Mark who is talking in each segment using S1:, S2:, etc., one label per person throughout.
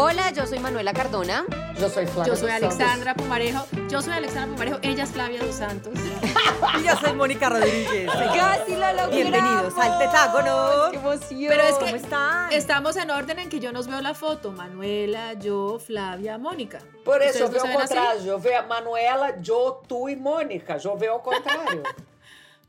S1: Hola, yo soy Manuela Cardona.
S2: Yo soy Flavia.
S3: Yo soy Alexandra Pumarejo. Yo soy Alexandra Pumarejo. Ella es Flavia dos Santos.
S4: Y yo soy Mónica Rodríguez.
S1: Casi lo logramos.
S4: Bienvenidos al Tetágono.
S1: ¡Qué emoción!
S3: Pero es
S4: ¿Cómo
S3: que
S4: están?
S3: estamos en orden en que yo nos veo la foto. Manuela, yo, Flavia, Mónica.
S2: Por isso, eu
S3: ¿Ustedes
S2: vi
S3: no
S2: ao
S3: se ven así?
S2: contrário. Eu vi a Manuela, Joe, tu e Mônica. Eu vi ao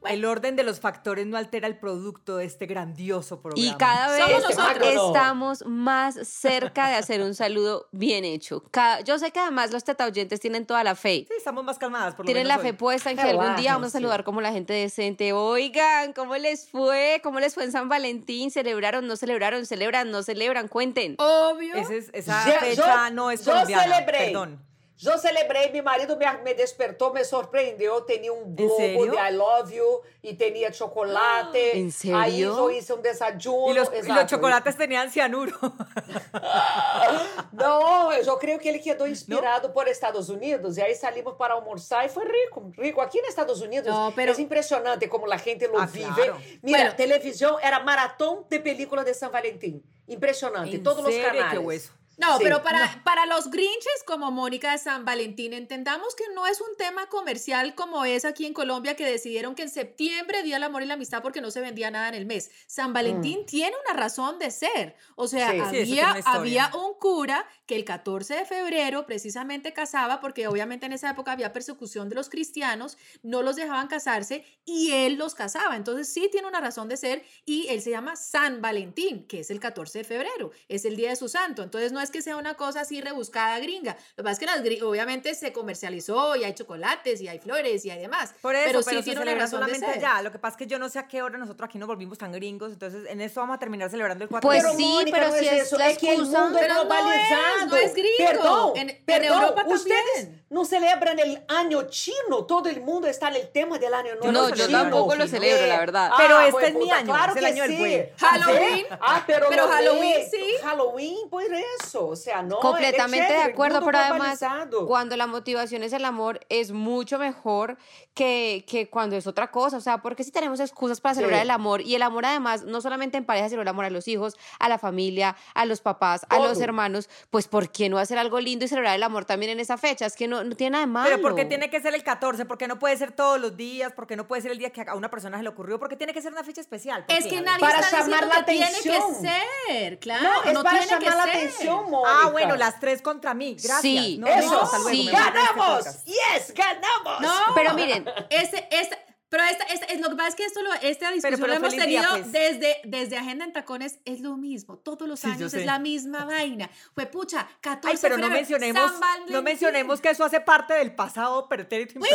S4: El orden de los factores no altera el producto de este grandioso programa.
S1: Y cada
S3: Somos
S1: vez
S3: nosotros.
S1: estamos más cerca de hacer un saludo bien hecho. Cada- yo sé que además los teta oyentes tienen toda la fe.
S4: Sí, estamos más calmadas, por lo
S1: Tienen
S4: menos
S1: la fe puesta en que algún día vamos a saludar como la gente decente. Oigan, ¿cómo les fue? ¿Cómo les fue en San Valentín? ¿Celebraron? ¿No celebraron? ¿Celebran? ¿No celebran? Cuenten.
S3: Obvio.
S4: Ese es- esa fecha no es colombiana.
S2: celebrei.
S4: Perdón.
S2: Eu celebrei, meu marido me, despertou, me surpreendeu. Tinha um globo de I love you e tinha chocolate.
S1: ¿En serio?
S2: Aí eu hice um desayuno. Exato.
S4: los chocolates tenían cianuro.
S2: Não, eu creio que ele quedou inspirado por Estados Unidos. E aí saímos para almoçar e foi rico, rico. Aqui nos Estados Unidos
S3: No, pero-
S2: é impressionante como a gente lo
S4: Ah,
S2: vive.
S4: claro.
S2: Mira,
S3: Bueno.
S2: televisão era maratón de películas de San Valentín. Impressionante,
S4: ¿En
S2: todos os
S4: serio?
S2: canales.
S3: No,
S2: Sí.
S3: pero para, para los grinches como Mónica de San Valentín, entendamos que no es un tema comercial como es aquí en Colombia que decidieron que en septiembre, Día del Amor y la Amistad, porque no se vendía nada en el mes. San Valentín tiene una razón de ser. O sea,
S2: Sí.
S3: Había, había un cura que el 14 de febrero precisamente casaba, porque obviamente en esa época había persecución de los cristianos, no los dejaban casarse y él los casaba. Entonces sí tiene una razón de ser y él se llama San Valentín, que es el 14 de febrero, es el día de su santo. Entonces no es que sea una cosa así rebuscada gringa. Lo que pasa es que las obviamente se comercializó y hay chocolates y hay flores y hay demás.
S4: Por eso,
S3: pero
S4: pero,
S3: sí
S4: se
S3: tiene una
S4: celebra
S3: razón de
S4: solamente
S3: ser.
S4: allá. Lo que pasa es que yo no sé a qué hora nosotros aquí nos volvimos tan gringos, entonces en eso vamos a terminar celebrando el 4
S1: Pues
S4: de
S2: Pero,
S1: sí, pero
S2: não
S1: si es
S2: isso.
S1: la
S2: que
S1: excusa.
S2: mundo é
S3: Pero no es, no es gringo.
S2: Perdão,
S3: En- en
S2: perdão.
S3: Europa
S2: Ustedes
S3: también.
S2: não celebram el año chino? Todo el mundo está en el tema del año nuevo
S1: No, yo
S2: chino.
S1: tampoco lo celebro, la verdad.
S4: Pero este
S2: pues,
S4: es mi
S2: puta,
S4: año,
S2: Claro
S4: es el
S2: que
S4: año del
S2: sí.
S3: Halloween.
S2: Ah, pero,
S3: Pero
S2: lo
S3: Halloween
S2: de-
S3: sí.
S2: Halloween, por eso. O sea, no.
S1: Completamente
S2: es
S1: de acuerdo, pero además, cuando la motivación es el amor, es mucho mejor que, que cuando es otra cosa. O sea, porque si tenemos excusas para celebrar
S2: Sí.
S1: el amor, y el amor además, no solamente en pareja, sino el amor a los hijos, a la familia, a los papás, a los hermanos, pues ¿por qué no hacer algo lindo y celebrar el amor también en esa fecha? Es que no, no tiene nada de malo.
S4: Pero ¿por qué tiene que ser el 14? ¿Por qué no puede ser todos los días? ¿Por qué no puede ser el día que a una persona se le ocurrió? ¿Por qué tiene que ser una fecha especial? ¿Por
S3: Es
S4: qué?
S3: que nadie
S2: Para
S3: está
S2: llamar
S3: diciendo
S2: la
S3: que tiene que
S2: atención.
S3: ser, claro,
S2: No, es
S3: no
S2: para
S3: tiene que
S2: llamar la
S3: ser.
S2: atención, Mónica.
S4: Ah, bueno, las tres contra mí. Gracias.
S1: Sí.
S4: No,
S2: Eso,
S4: luego,
S1: sí.
S4: este
S2: ganamos. Yes, ganamos.
S3: No,
S1: Pero miren,
S3: Ese, esta, pero esta, esta- es lo que pasa es que esto lo, esta discusión
S4: pero
S3: la hemos
S4: día,
S3: tenido
S4: pues.
S3: desde, desde Agenda en Tacones, es lo mismo, todos los
S4: Sí,
S3: años es la misma vaina. Fue pucha, 14
S4: Ay, pero no mencionemos, no mencionemos que eso hace parte del pasado pretérito
S2: Sí,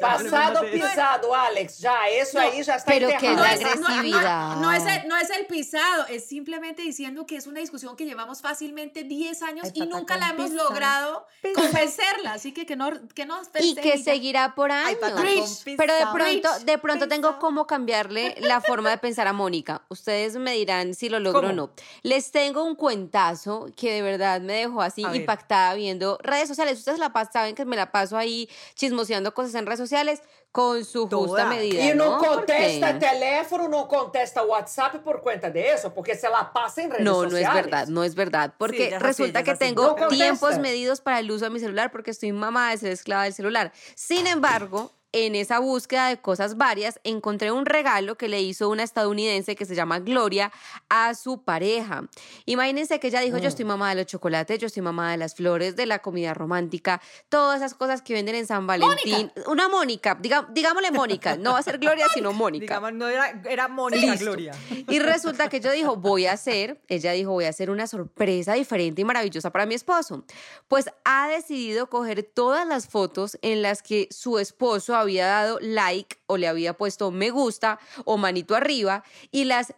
S2: pasado pisado, Alex. Ya, eso
S3: No,
S2: ahí ya está
S1: pero que
S3: No es, no- no-
S1: agresividad.
S3: no es el, no es el pisado, es simplemente diciendo que es una discusión que llevamos fácilmente 10 años
S4: Ay,
S3: y nunca la hemos
S4: pizza,
S3: logrado
S4: pizza.
S3: convencerla. Así que que no, que no
S1: y que seguirá por
S4: Ay,
S1: años.
S4: con
S3: Preach.
S1: Pero de pronto, de pronto tengo cómo cambiarle la forma de pensar a Mónica. Ustedes me dirán si lo logro o no. Les tengo un cuentazo que de verdad me dejó así
S4: A ver.
S1: impactada viendo redes sociales. Ustedes la pas- saben que me la paso ahí chismoseando cosas en redes sociales con su justa medida.
S2: E não
S1: ¿no?
S2: contesta teléfono, não contesta WhatsApp por conta de eso, porque se la pasa en redes
S1: No, no
S2: sociales.
S1: es verdad, no es verdad, porque resulta que tengo
S2: No
S1: tiempos medidos para el uso de mi celular porque estoy mamada de ser esclava del celular. Sin embargo, en esa búsqueda de cosas varias, encontré un regalo que le hizo una estadounidense que se llama Gloria a su pareja. Imagínense que ella dijo, yo estoy mamada de los chocolates, yo estoy mamada de las flores, de la comida romántica, todas esas cosas que venden en San Valentín. Una Mónica, diga- digámosle Mónica, no va a ser Gloria, sino Mónica.
S4: Digamos, no era, era Mónica
S1: Listo.
S4: Gloria.
S1: Y resulta que yo dijo, voy a hacer, ella dijo, voy a hacer una sorpresa diferente y maravillosa para mi esposo. Pues ha decidido coger todas las fotos en las que su esposo había dado like o le había puesto me gusta o manito arriba y las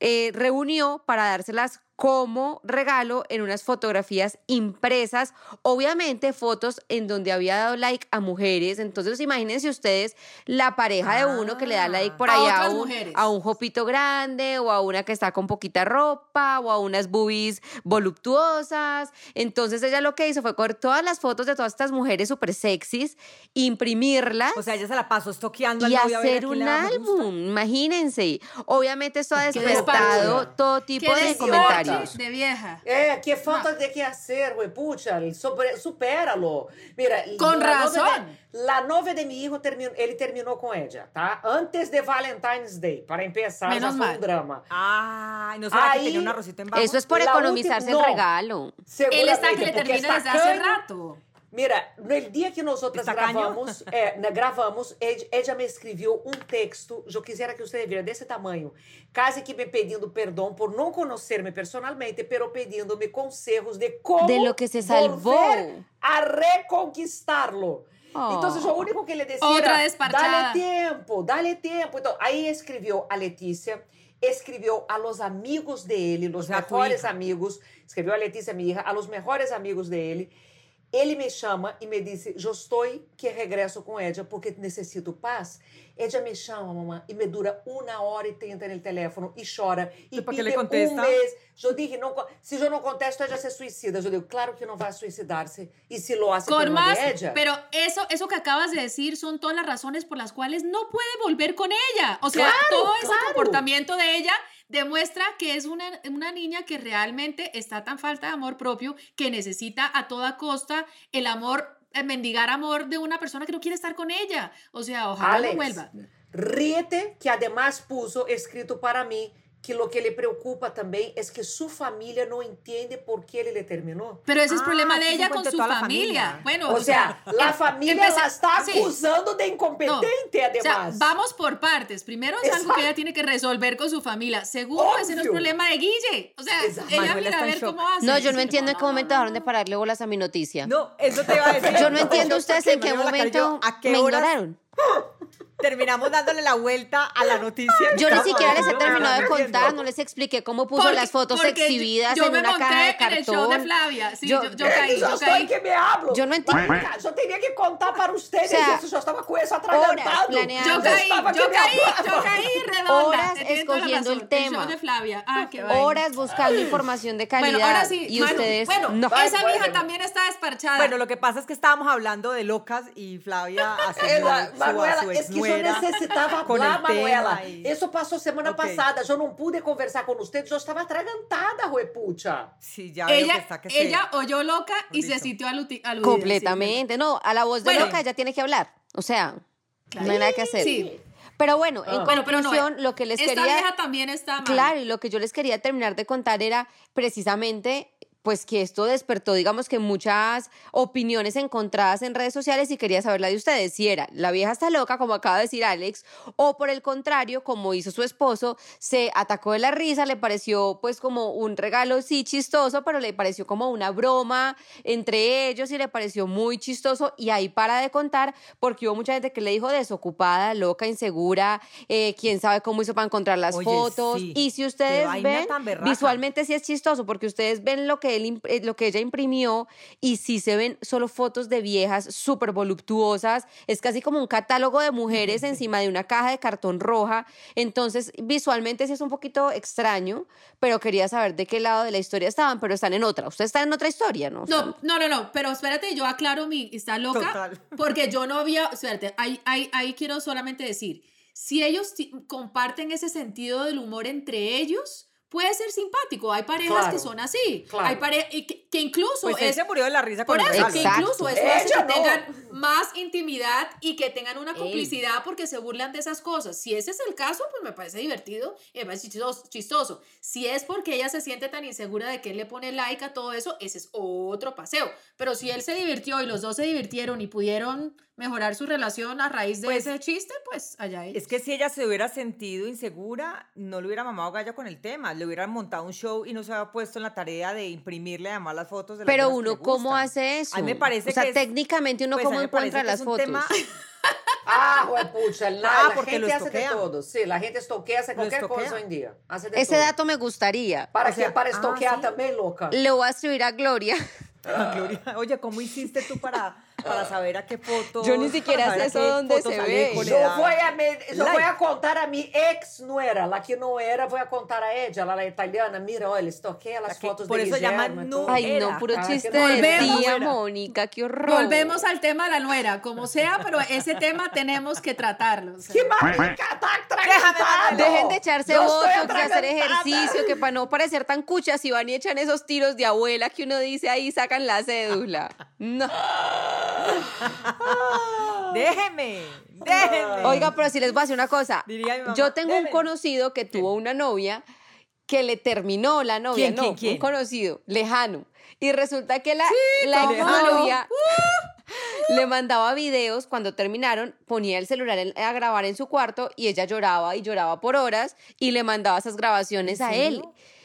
S1: eh, reunió para dárselas como regalo en unas fotografías impresas, obviamente fotos en donde había dado like a mujeres. Entonces, imagínense ustedes la pareja de uno que le da like por
S3: A
S1: allá a un,
S3: mujeres.
S1: a un jopito grande o a una que está con poquita ropa o a unas boobies voluptuosas. Entonces, ella lo que hizo fue coger todas las fotos de todas estas mujeres súper sexys, imprimirlas
S4: O sea, ella se la pasó estoqueando al
S1: y
S4: a ver a
S1: hacer un álbum, imagínense. Obviamente esto ha despertado todo tipo de
S3: despacho.
S1: Comentarios.
S3: de vieja.
S2: É, que falta de que hacer, güey, pucha, sobre, supéralo. Mira,
S3: Con
S2: la
S3: razón.
S2: novia de- la novia de mi hijo, terminou, ele terminou com ella, tá? Antes de Valentine's Day, para empezar,
S3: Menos
S2: já foi
S3: mal.
S2: um drama.
S4: Ay, no que
S2: Ahí-
S4: tenía un arrocito en bajo.
S1: Eso es por
S2: La
S1: economizarse
S2: última-
S1: el
S2: no.
S1: regalo.
S3: Él está que
S2: Seguramente,
S3: le
S2: porque
S3: termina desde hace rato.
S2: Mira, no dia que nós outras gravamos, é, na- gravamos, Ed, Ed me escreveu um texto, eu quisera que você viera desse tamanho, quase que me pedindo perdão por não conhecer-me personalmente, pero pedindo-me conselhos de como
S1: De lo que se
S2: volver a reconquistarlo.
S1: Oh.
S2: Então, o único que ele decía
S3: Outra
S2: era, dale tempo, dale tempo. Então, aí escreveu a Letícia, escreveu a los amigos dele,
S4: tu
S2: mejores amigos, escreveu a Letícia, minha hija, a los mejores amigos dele. Ele me chama e me disse: estou que regresso com Edia porque necessito paz. Edia me chama, mamãe, e me dura uma hora e trinta no telefone e chora. E
S4: Depois que
S2: pide um mês. Eu dije: não, Se eu não contesto, Edia se suicida. Eu digo: Claro que não vai suicidar-se. E se lo hace
S3: Con más,
S2: Edia.
S3: pero eso, eso que acabas de decir son todas las razones por las cuales no puede volver con ella. O sea,
S2: Claro,
S3: todo ese
S2: claro.
S3: comportamiento de ella demuestra que es una, una niña que realmente está tan falta de amor propio que necesita a toda costa el amor, eh, mendigar amor de una persona que no quiere estar con ella. O sea, ojalá
S2: Alex,
S3: no vuelva.
S2: Ríete, que además puso escrito para mí que lo que le preocupa también es que su familia no entiende por qué él le terminó.
S3: Pero ese es
S4: Ah,
S3: problema de
S4: sí
S3: ella con su familia.
S4: familia.
S3: Bueno,
S2: O sea, la
S3: em-
S2: familia
S3: empecé-
S2: la está
S3: sí.
S2: acusando de incompetente,
S3: O
S2: además.
S3: sea, vamos por partes. Primero es algo que ella tiene que resolver con su familia. Segundo, ese no es
S2: Obvio.
S3: problema de Guille. O sea,
S2: Exacto.
S3: ella
S4: Manuela
S3: mira a ver
S4: shock.
S3: cómo hace.
S1: No, yo no
S3: Sí,
S1: entiendo en qué
S3: no,
S1: momento
S3: no,
S1: dejaron de
S3: no.
S1: pararle bolas a mi noticia.
S4: No, eso te iba a decir.
S1: Yo no entiendo ustedes en qué momento
S4: cayó, ¿A qué
S1: me
S4: horas
S1: ignoraron.
S4: Terminamos dándole la vuelta a la noticia?
S1: Yo ni siquiera les he terminado de contar, no les expliqué cómo puso
S3: Porque-
S1: las fotos
S3: porque yo-
S1: exhibidas
S3: yo
S1: en
S3: me
S1: una
S3: monté
S1: caja de
S3: en el show de
S1: cartón.
S3: Flavia. Sí,
S1: Yo-
S3: yo, yo caí, yo caí.
S2: em que me hablo.
S1: Yo no entiendo.
S2: Marica, Eu tenía que contar para ustedes
S1: O sea,
S2: isso, eu estava com isso
S1: horas
S2: atragantado.
S1: planeando.
S3: Yo
S1: Yo
S3: caí,
S2: estaba que
S3: yo
S2: me
S3: caí,
S2: hablaba.
S3: yo caí redonda.
S1: Horas
S3: Te tiene toda la
S1: escogiendo el
S3: razón.
S1: tema.
S3: show de Flavia. Ah, qué vaina.
S1: Horas buscando información de calidad.
S3: Bueno, ahora sí,
S1: y
S3: Manu,
S1: ustedes
S3: bueno,
S1: no.
S3: Esa
S2: bueno.
S3: vieja también está desparchada.
S4: Bueno, lo que pasa es que estábamos hablando de locas y Flavia haciendo
S2: Ela,
S4: su,
S2: Manuela, es que eu
S4: exnuera
S2: necessitava
S4: con
S2: falar,
S4: el tema
S2: Manuela.
S4: y-
S2: Isso passou semana
S4: Ok.
S2: passada. Eu não pude conversar com vocês, eu estava atragantada, huepucha.
S4: Sí, ya veo que
S3: ella,
S4: está que se-
S3: ella oyó loca y se sintió aludida.
S1: Completamente. No, a la voz de
S3: Bueno.
S1: loca ella tiene que hablar. O sea, no hay nada que hacer.
S3: Sí.
S1: Pero bueno, en
S2: Ah.
S3: Bueno, pero no,
S1: conclusión, lo que les
S3: esta
S1: quería...
S3: vieja también está mal.
S1: Claro, y lo que yo les quería terminar de contar era precisamente pues que esto despertó, digamos que muchas opiniones encontradas en redes sociales y quería saber la de ustedes, si era la vieja está loca, como acaba de decir Alex, o por el contrario, como hizo su esposo, se atacó de la risa, le pareció pues como un regalo sí chistoso, pero le pareció como una broma entre ellos y le pareció muy chistoso y ahí para de contar porque hubo mucha gente que le dijo desocupada, loca, insegura, eh, quién sabe cómo hizo para encontrar las
S4: Oye,
S1: fotos
S4: sí.
S1: y si ustedes ven visualmente sí es chistoso porque ustedes ven lo que él eh, lo que ella imprimió y sí se ven solo fotos de viejas súper voluptuosas es casi como un catálogo de mujeres encima de una caja de cartón roja. Entonces visualmente sí es un poquito extraño pero quería saber de qué lado de la historia estaban pero están en otra. Ustedes están en otra historia no
S3: No, no, no, no, pero espérate, yo aclaro mi, está loca,
S4: Total.
S3: porque yo no había, espérate, ahí, ahí, ahí quiero solamente decir, si ellos comparten ese sentido del humor entre ellos, puede ser simpático, hay parejas
S2: Claro,
S3: que son así,
S2: claro.
S3: hay parejas que, que incluso
S4: Pues él
S3: es,
S4: se murió de la risa
S3: por
S4: con el
S3: eso, que incluso eso hace que
S2: no.
S3: tengan más intimidad y que tengan una
S1: Ey.
S3: complicidad porque se burlan de esas cosas. Si ese es el caso, pues me parece divertido y me parece chistoso. chistoso. Si es porque ella se siente tan insegura de que él le pone like a todo eso, ese es otro paseo. Pero si él se divirtió y los dos se divirtieron y pudieron mejorar su relación a raíz de
S4: Pues,
S3: ese chiste, pues allá ellos.
S4: Es que si ella se hubiera sentido insegura, no le hubiera mamado gallo con el tema. Le hubieran montado un show y no se había puesto en la tarea de imprimirle además las fotos de las
S1: pero
S4: que
S1: uno cómo hace eso
S4: A mí me parece
S1: o sea
S4: que es-
S1: técnicamente uno
S4: pues,
S1: cómo encuentra las fotos
S4: tema-
S2: Ah, huepucha, la,
S4: Ah,
S2: la
S4: porque lo
S2: gente hace de todo. Sí, la gente estoquea, hace cualquier cosa hoy en día. Hace de
S1: ese
S2: todo.
S1: dato me gustaría
S2: Para
S4: O sea,
S2: que para
S4: ah,
S2: estoquear
S4: sí.
S2: también, loca.
S1: le voy a escribir a Gloria
S4: Ah, Gloria, Oye, ¿cómo hiciste tú para, para saber a qué foto?
S1: Yo ni siquiera sé eso dónde se ve.
S2: Eu vou, a me, contar a minha ex-nuera, la que não era, vou a contar a ella, ela é italiana. Mira, olha, estoquei as
S4: La que-
S2: fotos
S4: por
S2: de
S4: eso
S2: Guillermo
S4: llaman.
S1: Ay, no, puro
S2: Ah,
S1: chiste
S2: que
S1: de
S3: volvemos.
S1: tía. Mónica, qué horror.
S3: Volvemos al tema de la nuera, como sea, pero ese tema tenemos que tratarlo.
S2: Que marica, atragantada,
S1: Dejen de echarse
S2: Yo
S1: botox, de hacer ejercicio, que para no parecer tan cuchas y van y echan esos tiros de abuela que uno dice ahí, sacan la cédula. No.
S4: Déjeme, déjeme.
S1: Oiga, pero si les voy a decir una cosa.
S4: Diría mi mamá,
S1: Yo tengo un conocido que tuvo una novia que le terminó la novia,
S4: ¿Quién,
S1: no,
S4: quién, quién?
S1: un conocido, lejano. Y resulta que la, la
S3: ¿cómo
S1: exnovia le mandaba videos cuando terminaron, ponía el celular a grabar en su cuarto y ella lloraba y lloraba por horas y le mandaba esas grabaciones a él.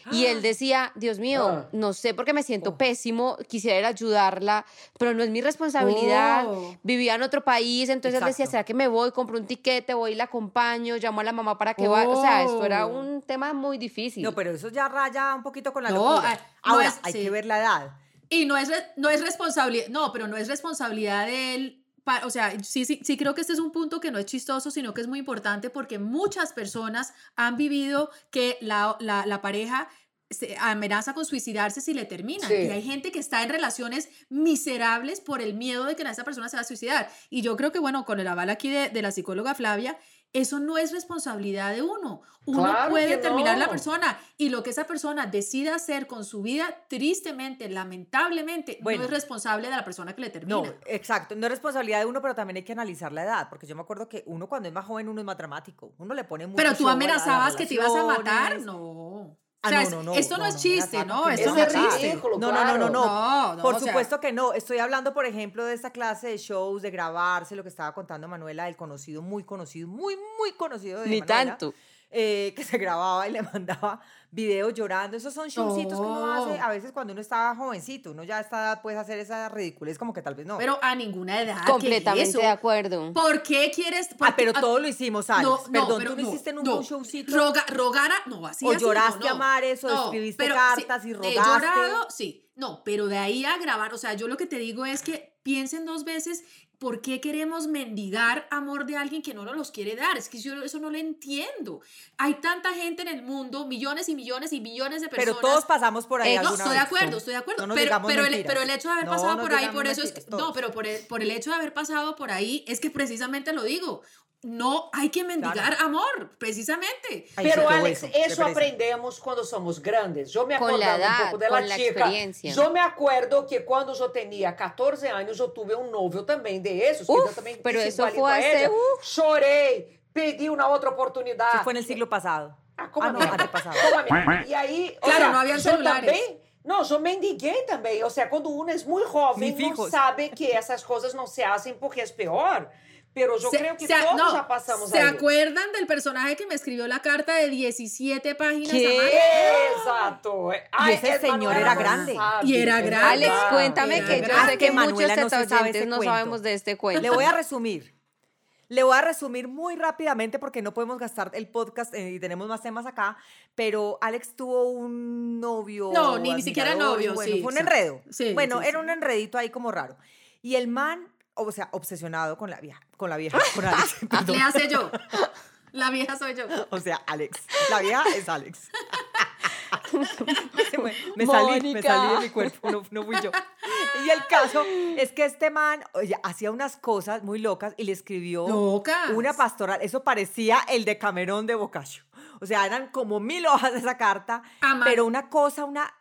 S1: Y él decía, Dios mío,
S2: Ah.
S1: no sé por qué me siento pésimo, quisiera ir a ayudarla, pero no es mi responsabilidad.
S3: Oh.
S1: Vivía en otro país, entonces él decía. ¿será que me voy? Compro un tiquete, voy y la acompaño, llamo a la mamá para que vaya. O sea, esto era
S3: Oh.
S1: un tema muy difícil.
S4: No, pero eso ya raya un poquito con la
S3: No,
S4: locura.
S3: ah, no
S4: Ahora,
S3: es-
S4: hay
S3: sí.
S4: que ver la edad.
S3: Y no es, no es responsabilidad, no, pero no es responsabilidad de él. O sea, sí, sí, sí creo que este es un punto que no es chistoso, sino que es muy importante porque muchas personas han vivido que la, la, la pareja se amenaza con suicidarse si le terminan.
S2: Sí.
S3: Y hay gente que está en relaciones miserables por el miedo de que esa persona se va a suicidar. Y yo creo que, bueno, con el aval aquí de, de la psicóloga Flavia, eso no es responsabilidad de uno. Uno
S2: Claro
S3: puede terminar la
S2: no.
S3: persona y lo que esa persona decida hacer con su vida, tristemente, lamentablemente,
S4: Bueno.
S3: no es responsable de la persona que le termina.
S4: No, exacto. No es responsabilidad de uno, pero también hay que analizar la edad. Porque yo me acuerdo que uno cuando es más joven, uno es más dramático. Uno le pone mucho
S3: Pero tú
S4: la-
S3: amenazabas que te ibas a matar, no.
S4: Ah,
S3: o sea,
S4: no, no, no,
S3: esto no,
S4: no,
S3: es chiste, ¿no? Esto no
S2: es
S3: es chiste.
S2: ridículo,
S4: No, no, no, no, no.
S3: No, no,
S4: Por
S3: sea-
S4: supuesto que no. Estoy hablando, por ejemplo, de esta clase de shows, de grabarse, lo que estaba contando Manuela, del conocido, muy conocido, muy, muy conocido de
S1: Ni
S4: Manuela,
S1: tanto.
S4: Eh, que se grababa y le mandaba videos llorando. Esos son showcitos que uno hace
S3: No.
S4: a veces cuando uno está jovencito. Uno ya está, puede hacer esa ridiculez como que tal vez no.
S3: Pero a ninguna edad. ¿qué es
S1: Completamente
S3: eso?
S1: de acuerdo.
S3: ¿Por qué quieres?
S4: ah, pero
S3: ah,
S4: todo lo hicimos, Alex.
S3: no, no,
S4: Perdón,
S3: pero
S4: tú no, hiciste nunca
S3: no.
S4: un showcito.
S3: Roga, rogar a- no, así
S4: O
S3: así, no,
S4: lloraste a
S3: no.
S4: mares, o escribiste
S3: pero
S4: cartas y
S3: He
S4: rogaste.
S3: llorado, sí. No, pero de ahí a grabar, o sea, yo lo que te digo es que piensen dos veces por qué queremos mendigar amor de alguien que no nos los quiere dar. Es que yo eso no lo entiendo. Hay tanta gente en el mundo, millones y millones y millones de personas.
S4: Pero todos pasamos por ahí
S3: Eh, no, estoy de
S4: vez.
S3: acuerdo, estoy de acuerdo.
S4: No
S3: pero, pero, el, pero el hecho de haber
S4: No
S3: pasado por ahí, por eso es no, pero por el, por el hecho de haber pasado por ahí, es que precisamente lo digo. No hay que mendigar amor, precisamente.
S4: Ay,
S2: Pero Alex, eso aprendemos quando somos grandes. Eu me
S1: la
S2: um
S1: edad,
S2: pouco dela
S1: con la
S2: chica.
S1: experiencia.
S2: Eu me acuerdo que quando eu tinha 14 anos, eu tive um novio também de esos, que
S1: Uf,
S2: eu também
S1: pero
S2: igualito
S1: fue
S2: a
S1: hace,
S2: ella.
S1: uf.
S2: Chorei, pedi uma outra oportunidade.
S4: Eso fue en el siglo pasado.
S2: Ah, como
S4: Ah, no,
S2: a minha-
S4: antepasado.
S2: como a minha- E aí, o
S3: Claro,
S2: sea,
S3: não haviam
S2: eu
S3: celulares.
S2: Também, não, eu mendiguei também. Ou seja, quando uno é muito jovem, não sabe que essas coisas não se hacen porque é pior. Pero
S3: Se-
S2: creio que
S3: se-
S2: todos
S3: no,
S2: já passamos
S3: ¿Se acuerdan del personaje que me escribió la carta de 17 páginas?
S1: ¿Qué?
S4: Y ese señor era grande.
S3: Y era grande.
S1: Alex, cuéntame
S3: Era
S1: que yo
S3: grande.
S1: sé que muchos
S4: Manuela no sabe ese
S1: no sabemos de este cuento.
S4: Le voy a resumir. Le voy a resumir muy rápidamente porque no podemos gastar el podcast eh, y tenemos más temas acá, pero Alex tuvo un novio.
S3: No, ni- ni siquiera novio,
S4: bueno,
S3: sí,
S4: Fue un
S3: sí.
S4: enredo.
S3: Sí,
S4: bueno,
S3: sí,
S4: era
S3: sí.
S4: un enredito ahí como raro. Y el man, o sea, obsesionado con la vieja, con la vieja, con Alex.
S3: Le hace yo. La vieja soy yo.
S4: O sea, Alex. La vieja es Alex. Me, salí, me salí de mi cuerpo, no, no fui yo. Y el caso es que este man oye, hacía unas cosas muy locas y le escribió
S3: Locas.
S4: una pastoral. Eso parecía el de Camerón de Boccaccio. O sea, eran como mil hojas de esa carta, pero una cosa, una...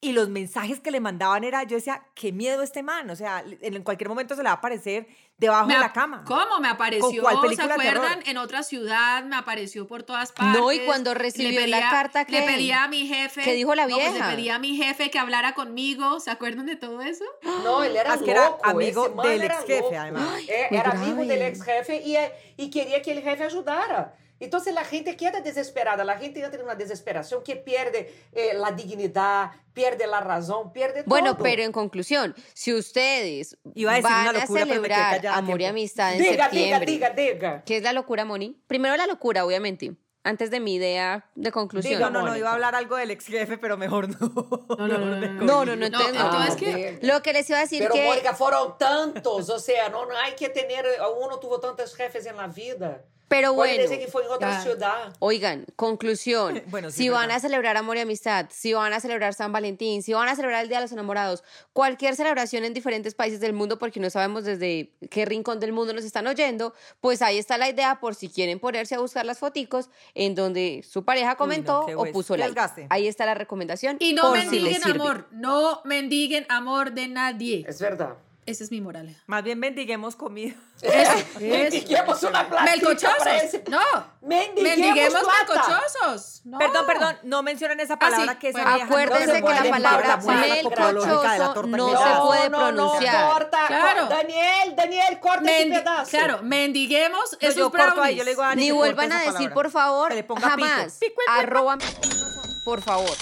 S4: Y los mensajes que le mandaban era, yo decía, qué miedo este man. O sea, en cualquier momento se le va a aparecer debajo
S3: Me
S4: de la cama.
S3: ¿Cómo? Me apareció, ¿se acuerdan? En otra ciudad, me apareció por todas partes.
S1: No, y cuando
S3: Le
S1: recibió la carta,
S3: Le
S1: ¿qué?
S3: pedía a mi jefe.
S1: ¿Qué dijo la
S3: no, pues
S1: vieja?
S3: le pedía a mi jefe que hablara conmigo. ¿Se acuerdan de todo eso?
S2: Não, ele era
S4: Acho que era amigo del
S2: era
S4: ex-jefe,
S2: louco.
S4: además.
S1: Que
S2: era amigo
S1: grave.
S2: del ex-jefe e, e queria que ele jefe ajudara. Então, a gente queda desesperada, a gente entra numa desesperação que perde eh, a dignidade, perde a razão, perde
S1: Bueno,
S2: todo.
S1: pero en conclusión, si ustedes
S4: Iba a decir
S1: van
S4: una
S1: a
S4: locura, pero me quedé
S1: celebrar
S4: callada
S1: Amor y. Amistad en
S2: Diga, diga,
S1: septiembre,
S2: diga, diga.
S1: ¿qué es la locura, Moni? Primero la locura, obviamente, antes de mi idea de conclusión.
S2: Diga,
S4: No, no, no, iba a hablar algo del ex jefe, pero mejor no.
S3: no, no, no, no.
S1: No, no, no,
S3: No,
S1: entonces no.
S3: entonces
S2: Ah,
S3: que-.
S1: Lo que les iba a decir
S2: Pero,
S1: que...
S2: Mônica, foram tantos. Seja, não, não há que ter. Uno tuvo tantos jefes na vida.
S1: Pero bueno,
S2: que em outra
S3: Claro.
S2: cidade.
S1: oigan, conclusión.
S4: Bueno, sí,
S1: si
S4: es
S1: van
S4: verdad.
S1: a celebrar amor y amistad, si van a celebrar San Valentín, si van a celebrar el Día de los Enamorados, cualquier celebración en diferentes países del mundo, porque no sabemos desde qué rincón del mundo nos están oyendo, pues ahí está la idea por si quieren ponerse a buscar las foticos en donde su pareja comentó o puso like.
S4: desgaste.
S1: Ahí está la recomendación.
S3: Y no
S1: si
S3: mendiguen
S1: sirve.
S3: amor, no mendiguen amor de nadie.
S2: É verdade.
S3: Esa es mi moral.
S4: Más bien bendiguemos comida.
S3: Eso,
S2: Mendiguemos una platica
S3: Melcochosos. No.
S2: Mendiguemos
S3: Mendiguemos
S2: plata.
S3: melcochosos. No.
S4: Perdón, perdón, no mencionen esa palabra
S3: Ah, sí,
S4: que
S3: bueno.
S4: no
S1: Acuérdense
S4: se
S1: que la palabra
S4: la
S1: melcochoso no
S4: que
S1: se.
S2: No,
S1: puede
S2: no, no,
S1: pronunciar.
S2: corta,
S3: Claro.
S2: corta. Daniel, Daniel, corta
S3: Mendi-
S2: ese pedazo.
S3: claro, mendiguemos
S4: No,
S3: esos
S4: yo corto ahí, yo le digo a Dani
S1: Ni vuelvan a decir,
S4: palabra.
S1: por favor,
S4: Que le ponga pico.
S1: jamás.
S4: Pico cuerpo.
S1: Arroba, por favor.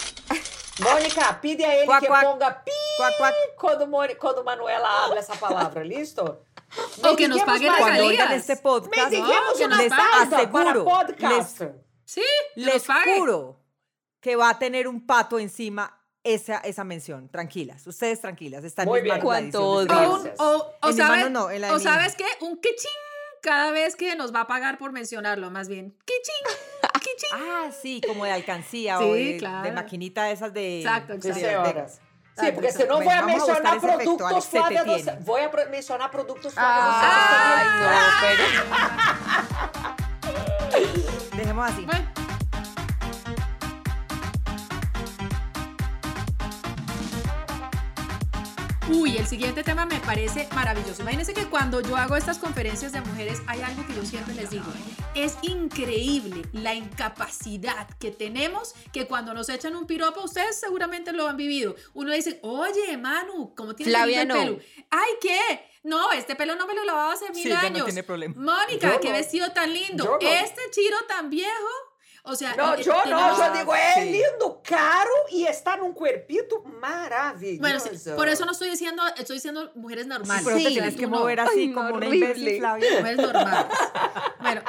S2: Mônica, pide a
S4: Cuac,
S2: que ponga pi
S4: Cuac, cuac.
S2: quando, Moni- quando Manuela habla essa palavra, listo?
S3: O que nos paguen.
S4: Cuando
S3: regalías.
S4: oigan este podcast,
S3: nos
S2: una
S4: les aseguro,
S2: para podcast.
S3: Sí,
S4: les
S3: nos paguen.
S4: juro que va a tener un pato encima esa, esa mención. Tranquilas, ustedes tranquilas. Está en
S2: Muy bien.
S1: Cuánto
S4: de.
S3: O, o, o sabes,
S4: no, en la de
S3: o sabes qué, un kichín cada vez que nos va a pagar por mencionarlo, más bien. Kichín, kichín.
S4: Ah, sí, como de alcancía
S3: Sí,
S4: o de,
S3: claro.
S4: de maquinita esas de...
S3: Exacto,
S2: Sí,
S4: de-
S3: exacto.
S4: de-. Ah,
S2: Sim, porque senão
S4: bueno,
S2: vou a mencionar produtos Flávia
S4: te
S2: dos
S4: tiene.
S2: Vou a mencionar produtos Flávia
S1: Ah, no, pero...
S4: Dejemos así.
S3: Bueno. Uy, el siguiente tema me parece maravilloso. Imagínense que cuando yo hago estas conferencias de mujeres hay algo que yo siempre les digo. Es increíble la incapacidad que tenemos que cuando nos echan un piropo, ustedes seguramente lo han vivido. Uno dice, oye, Manu, ¿cómo tienes
S1: Flavia,
S3: el
S1: no.
S3: pelo? Ay, ¿qué? No, este pelo no me lo lavaba hace mil
S4: Sí, ella no
S3: años.
S4: tiene problema.
S3: Mónica,
S2: Yo
S3: qué
S2: no.
S3: vestido tan lindo.
S2: Yo.
S3: Este chiro tan viejo. O sea,
S2: Não,
S3: eh,
S2: não,
S3: tenemos-
S2: eu digo,
S4: sim.
S2: lindo, caro e está num cuerpito maravilhoso.
S3: Bueno, sí, por eso no estoy diciendo, estoy diciendo mujeres normales.
S4: Pero te
S1: Sí,
S4: tienes que
S3: tú no.
S4: mover así
S1: Ay, no,
S4: como una imbécil.
S3: Mujeres normales. Bueno,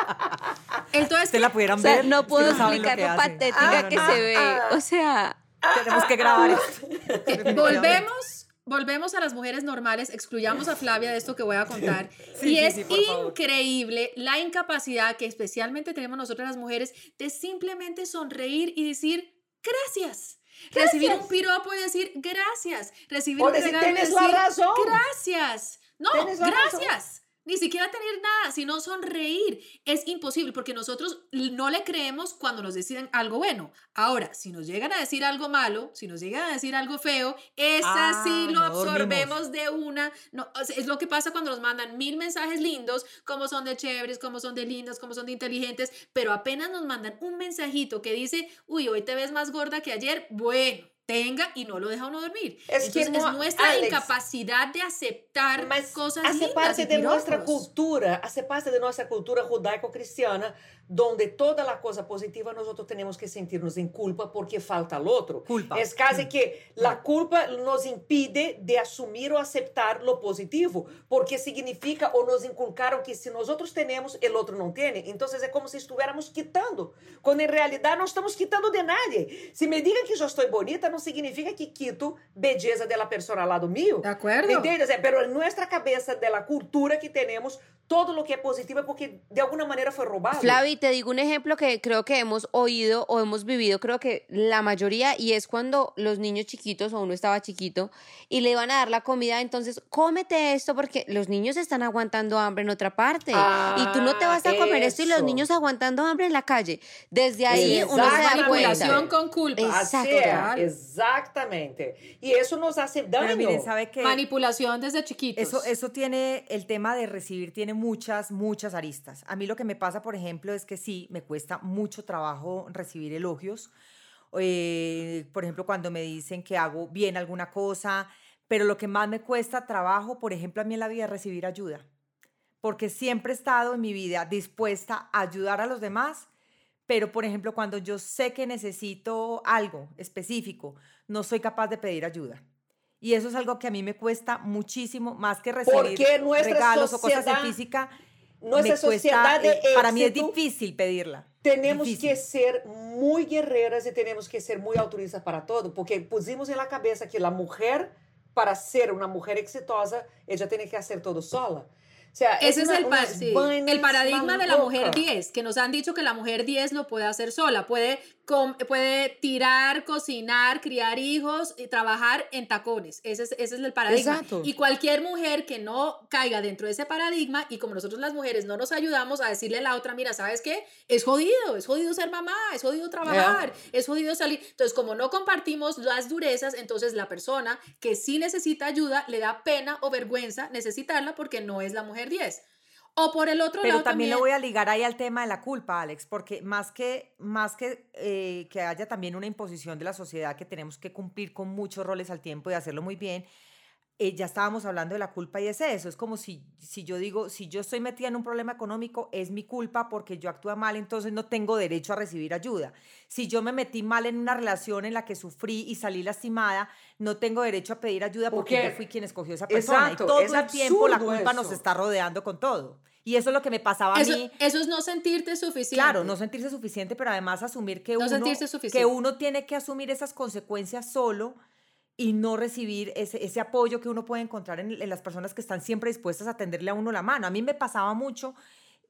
S3: entonces,
S4: Ustedes la pudieran
S1: O sea,
S4: ver.
S1: no
S4: es
S1: puedo explicar lo patética
S4: Ah,
S1: que
S4: no,
S1: se
S4: no.
S1: ve. O sea,
S4: Tenemos que grabar esto.
S3: volvemos, volvemos a las mujeres normales, excluyamos a Flavia de esto que voy a contar.
S4: Sí,
S3: y
S4: sí,
S3: es
S4: sí, por favor.
S3: increíble la incapacidad que especialmente tenemos nosotras las mujeres de simplemente sonreír y decir gracias. Recibir un piropo y decir gracias. Recibir
S2: O
S3: un
S2: decir,
S3: regalo y
S2: "Tienes la
S3: decir
S2: razón".
S3: gracias. No, gracias. Ni siquiera tener nada, sino sonreír. Es imposible porque nosotros no le creemos cuando nos deciden algo bueno. Ahora, si nos llegan a decir algo malo, si nos llegan a decir algo feo, esa
S4: Ah,
S3: sí lo
S4: no dormimos.
S3: absorbemos de una. No, es lo que pasa cuando nos mandan mil mensajes lindos, como son de chéveres, como son de lindas, como son de inteligentes, pero apenas nos mandan un mensajito que dice, uy, hoy te ves más gorda que ayer, bueno. Tenga y no lo deja uno dormir.
S2: Es que no-
S3: es nuestra
S2: Alex,
S3: incapacidad de aceptar
S2: Mas
S3: cosas
S2: hace
S3: lindas
S2: parte de nuestra cultura, hace parte de nuestra cultura judaico-cristiana, donde toda la cosa positiva nosotros tenemos que sentirnos en culpa porque falta al otro.
S4: Culpa.
S2: Es casi que la culpa nos impide de asumir o aceptar lo positivo, porque significa o nos inculcaron que si nosotros tenemos, el otro no tiene. Entonces es como si estuviéramos quitando, cuando en realidad no estamos quitando de nadie. Si me digan que yo estoy bonita, no significa que quito belleza de la persona al lado mío.
S3: De acuerdo.
S2: ¿Me entiendes? Eh, Pero en nuestra cabeza, de la cultura que tenemos, todo lo que es positivo es porque de alguna manera fue robado.
S1: Flavi, te digo un ejemplo que creo que hemos oído o hemos vivido, creo que la mayoría, y es cuando los niños chiquitos o uno estaba chiquito y le iban a dar la comida, entonces cómete esto porque los niños están aguantando hambre en otra parte y tú no te vas a comer esto y los
S2: eso.
S1: niños aguantando hambre en la calle. Desde ahí uno se da.
S3: Manipulación
S1: cuenta.
S3: con culpa.
S2: Así
S1: Exacto.
S2: Exactamente. Y eso nos hace daño.
S4: Pero miren, ¿sabe qué?
S3: Manipulación desde chiquitos.
S4: Eso, eso tiene, el tema de recibir tiene muchas, muchas aristas. A mí lo que me pasa, por ejemplo, es que sí, me cuesta mucho trabajo recibir elogios. Eh, por ejemplo, cuando me dicen que hago bien alguna cosa, pero lo que más me cuesta trabajo, por ejemplo, a mí en la vida es recibir ayuda. Porque siempre he estado en mi vida dispuesta a ayudar a los demás, pero por ejemplo, cuando yo sé que necesito algo específico, no soy capaz de pedir ayuda. Y eso es algo que a mí me cuesta muchísimo, más que recibir regalos o cosas
S2: sociedad-
S4: física.
S2: nuestra
S4: me cuesta,
S2: sociedad de
S4: eh, para mí es difícil pedirla.
S2: Tenemos
S4: Difícil.
S2: que ser muy guerreras y tenemos que ser muy altruistas para todo, porque pusimos en la cabeza que la mujer, para ser una mujer exitosa, ella tiene que hacer todo sola. Sea,
S3: Ese es
S2: una-
S3: el, pa-
S2: unas
S3: sí,
S2: vainas
S3: el paradigma de la mujer
S2: malucas.
S3: 10, que nos han dicho que la mujer 10 lo puede hacer sola, puede, puede tirar, cocinar, criar hijos y trabajar en tacones. Ese es, ese es el paradigma.
S1: Exacto.
S3: Y cualquier mujer que no caiga dentro de ese paradigma y como nosotros las mujeres no nos ayudamos a decirle a la otra, mira, ¿sabes qué? Es jodido, es jodido ser mamá, es jodido trabajar, es jodido salir. Entonces, como no compartimos las durezas, entonces la persona que sí necesita ayuda le da pena o vergüenza necesitarla porque no es la mujer 10. O por el otro
S4: Pero
S3: lado
S4: también
S3: también,
S4: lo voy a ligar ahí al tema de la culpa, Alex, porque más que, más que, eh, que haya también una imposición de la sociedad que tenemos que cumplir con muchos roles al tiempo y hacerlo muy bien, eh, ya estábamos hablando de la culpa y es eso, es como si, si yo digo, si yo estoy metida en un problema económico, es mi culpa porque yo actúo mal, entonces no tengo derecho a recibir ayuda. Si yo me metí mal en una relación en la que sufrí y salí lastimada, no tengo derecho a pedir ayuda porque,
S2: Porque-
S4: yo fui quien escogió a esa persona.
S2: Exacto,
S4: y todo el tiempo la culpa nos está rodeando con todo. Y eso es lo que me pasaba a
S3: eso,
S4: mí.
S3: eso es no sentirte suficiente.
S4: Claro, no sentirse suficiente, pero además asumir que,
S3: No
S4: uno, que uno tiene que asumir esas consecuencias solo y no recibir ese, ese apoyo que uno puede encontrar en, las personas que están siempre dispuestas a tenderle a uno la mano. A mí me pasaba mucho,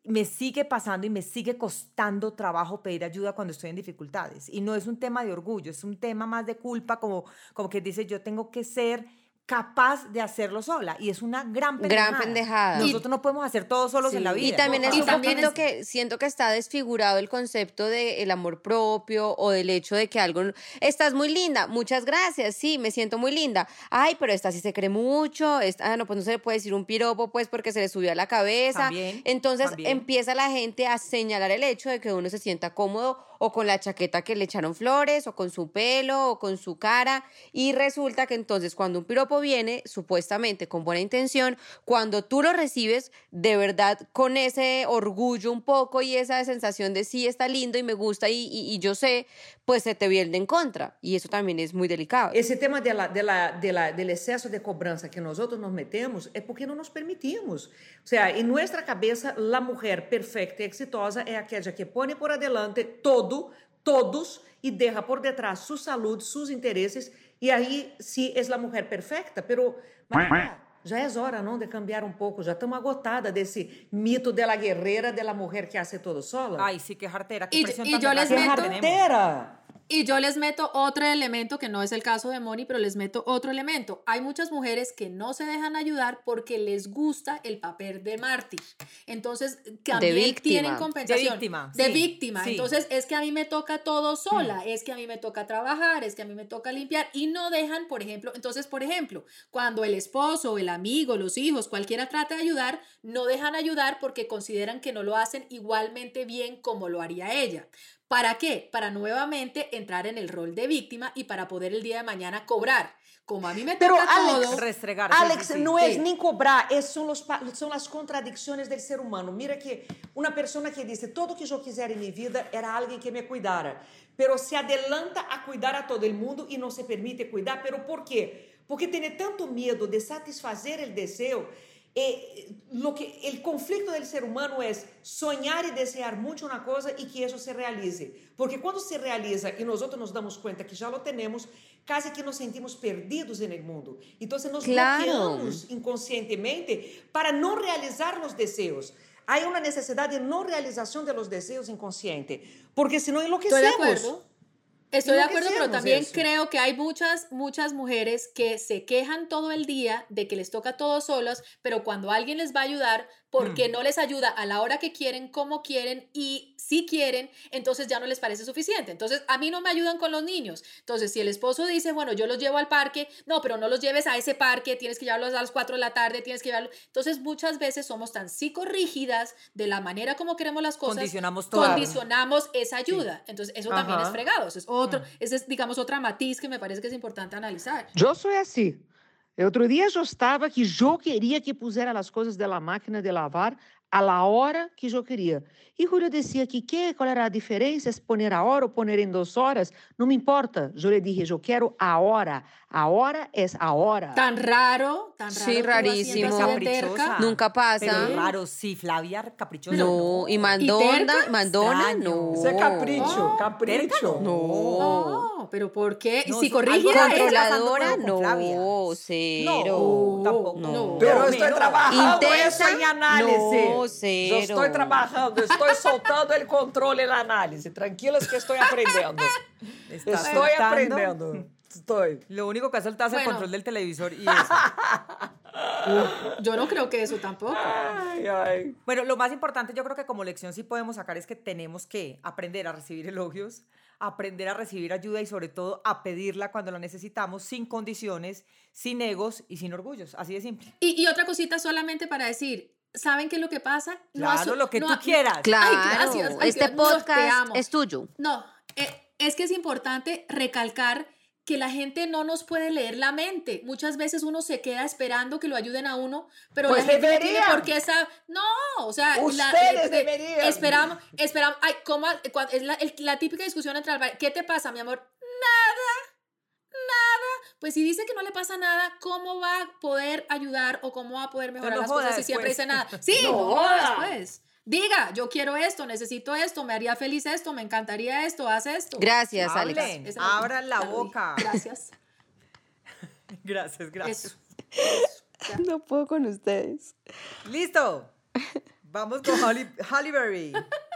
S4: me sigue pasando y me sigue costando trabajo pedir ayuda cuando estoy en dificultades. Y no es un tema de orgullo, es un tema más de culpa, como, como que dice, yo tengo que ser capaz de hacerlo sola. Y es una gran pendejada.
S1: Gran pendejada.
S4: Nosotros no podemos hacer todo solos en la vida.
S1: Y también es
S3: Y
S1: un
S3: también
S1: poquito
S3: es-
S1: que siento que está desfigurado el concepto del amor propio o del hecho de que algo estás muy linda, muchas gracias, sí, me siento muy linda. Ay, pero esta sí se cree mucho, esta, ah, no, pues no se le puede decir un piropo pues porque se le subió a la cabeza.
S4: También,
S1: Entonces
S4: también.
S1: empieza la gente a señalar el hecho de que uno se sienta cómodo o con la chaqueta que le echaron flores o con su pelo o con su cara y resulta que entonces cuando un piropo viene supuestamente con buena intención, cuando tú lo recibes de verdad con ese orgullo un poco y esa sensación de sí está lindo y me gusta y, y- y yo sé, pues se te viene en contra y eso también es muy delicado.
S2: Esse tema dela, dela, del excesso de cobrança que nós outros nos metemos é porque não nos permitimos. O sea, em nossa cabeça, a mulher perfeita e exitosa é aquela que põe por adelante todo, todos e deixa por detrás sua saúde, seus interesses e aí sim é a mulher perfeita, pero Maria, já é hora não de cambiar um pouco, já estamos agotada desse mito dela guerreira, dela mulher que hace todo sola.
S4: Ay, sí, qué jartera. Qué
S3: Y-
S4: presión
S3: y
S4: tan
S3: yo les
S2: que
S3: meto-
S2: jartera!
S3: Y yo les meto otro elemento que no es el caso de Moni, pero les meto otro elemento. Hay muchas mujeres que no se dejan ayudar porque les gusta el papel de mártir. Entonces, también
S1: víctima.
S3: tienen compensación.
S4: De víctima,
S3: De
S4: sí,
S3: víctima.
S4: sí.
S3: Entonces, es que a mí me toca todo sola, es que a mí me toca trabajar, es que a mí me toca limpiar y no dejan, por ejemplo, entonces, por ejemplo, cuando el esposo, el amigo, los hijos, cualquiera trata de ayudar, no dejan ayudar porque consideran que no lo hacen igualmente bien como lo haría ella. ¿Para qué? Para nuevamente entrar en el rol de víctima y para poder el día de mañana cobrar. Como a mí me
S2: Pero,
S3: toca
S2: Alex,
S3: todo,
S4: Restregar.
S2: Alex,
S4: sí,
S2: é
S3: Sí.
S2: nem cobrar, é, são, os, pa- são as contradições do ser humano. Mira que uma pessoa que disse, tudo que eu quiser em minha vida era alguém que me cuidara. Pero se adelanta a cuidar a todo mundo e não se permite cuidar. Pero por quê? Porque tem tanto medo de satisfazer o desejo. Eh, lo que, el conflicto del ser humano es soñar y desear mucho una cosa y que eso se realice. Porque cuando se realiza y nosotros nos damos cuenta que ya lo tenemos, casi que nos sentimos perdidos en el mundo. Entonces nos
S1: Claro.
S2: bloqueamos inconscientemente para no realizar los deseos. Hay una necesidad de no realización de los deseos inconsciente, porque si no
S3: estoy
S2: enloquecemos.
S3: de acuerdo. Estoy de acuerdo, pero también
S2: eso.
S3: creo que hay muchas, muchas mujeres que se quejan todo el día de que les toca todo solas, pero cuando alguien les va a ayudar, porque no les ayuda a la hora que quieren, como quieren y si quieren, entonces ya no les parece suficiente. Entonces, a mí no me ayudan con los niños. Entonces, si el esposo dice, bueno, yo los llevo al parque, no, pero no los lleves a ese parque, tienes que llevarlos a las 4 de la tarde, tienes que llevarlos. Entonces, muchas veces somos tan psicorrígidas de la manera como queremos las cosas.
S4: Condicionamos todo.
S3: Condicionamos esa ayuda. Entonces, eso también es
S2: Ajá.
S3: fregado. Eso es otro, ese es, digamos, otra matiz que me parece que es importante analizar.
S5: Eu sou assim. Outro dia eu estava que eu queria que pusera as coisas da máquina de lavar la hora que eu queria. E Julio dizia que, que qual era a diferença, se poner a hora ou poner em duas horas, não me importa. Eu lhe dije, eu quero a hora, Ahora es ahora.
S3: Tan raro, tan raro.
S1: Sí,
S3: que
S1: rarísimo.
S4: Caprichosa.
S1: Nunca pasa.
S4: Pero raro, sí, Flavia caprichosa.
S1: No, y
S3: terca?
S1: Mandona, Mandona,
S4: Extraño.
S1: no.
S2: É capricho,
S3: Oh,
S2: capricho.
S1: No.
S3: No, pero ¿por qué?
S4: No,
S3: si
S4: sí,
S3: corrige
S4: algo
S3: a
S4: controla-
S3: ella.
S1: Controladora,
S4: pasando con
S1: no, cero.
S4: No, tampoco.
S1: No.
S2: Pero
S4: menos.
S2: trabalhando
S1: Intensa?
S2: isso em análise.
S1: No, cero.
S2: estou trabalhando, estou soltando o controle na análise. Tranquilas que estou aprendendo.
S4: Está
S2: Estou
S4: soltando.
S2: aprendendo. Estou.
S4: Lo único que ha soltado es el
S3: Bueno.
S4: control del televisor y eso.
S3: Yo no creo que eso tampoco.
S2: Ai, ai.
S4: Bueno, lo más importante yo creo que como lección sí podemos sacar es que tenemos que aprender a recibir elogios, aprender a recibir ayuda y sobre todo a pedirla cuando la necesitamos sin condiciones, sin egos y sin orgullos. Así de simple.
S3: Y, y otra cosita solamente para decir, ¿saben qué es lo que pasa? No
S4: Claro, lo que
S3: no
S4: tú quieras.
S1: Claro,
S3: Ay, gracias. Ay,
S1: este podcast es tuyo.
S3: No, eh, es que es importante recalcar que la gente no nos puede leer la mente. Muchas veces uno se queda esperando que lo ayuden a uno, pero
S2: Pues
S3: la gente no tiene por qué saber. No, o sea,
S2: Ustedes deberían.
S3: Esperamos, esperamos. Ay, ¿cómo? Es la, el- la típica discusión entre alba- ¿Qué te pasa, mi amor? Nada, nada. Pues si dice que no le pasa nada, ¿cómo va a poder ayudar o cómo va a poder mejorar
S4: no
S3: las cosas si siempre dice nada? Sí,
S2: No
S3: no, joda
S2: joda.
S3: Diga, yo quiero esto, necesito esto, me haría feliz esto, me encantaría esto, haz esto.
S1: Gracias, Alex.
S4: Hablen, abran la boca.
S3: Gracias.
S4: Gracias, gracias.
S3: Eso.
S1: No puedo con ustedes.
S4: Listo. Vamos con Holly, Halle Berry.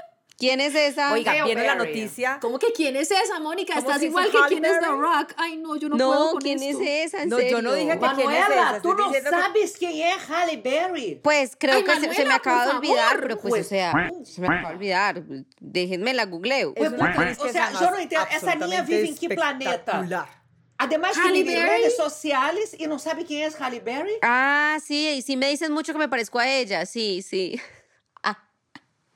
S1: ¿Quién es esa?
S4: Oiga, viene la noticia.
S3: ¿Cómo que quién es esa, Mónica?
S4: ¿Cómo
S3: Estás igual que quién es The? Rock. Ay, no, yo no, puedo
S1: no,
S3: con
S1: ¿quién
S3: esto.
S1: es esa? ¿En
S4: No, yo no dije que- quién es
S2: Manuela,
S4: esa? diciendo que-
S2: sabes quem é Halle Berry?
S1: Pues creo
S3: Ay,
S1: que se- se, me
S3: Manuela,
S1: acaba de olvidar,
S3: favor.
S1: pero pues,
S2: Pues,
S1: o sea, se me acaba de olvidar. Déjenme la googleo.
S4: Es una actriz
S2: o sea,
S4: es
S2: yo no entiendo, esa niña vive en qué planeta? Además que
S3: Halle
S2: vive en
S3: Berry.
S2: redes sociales e não sabe quem é Halle Berry?
S1: Ah, sí, y sí me dicen mucho que me parezco a ella, sí, sí.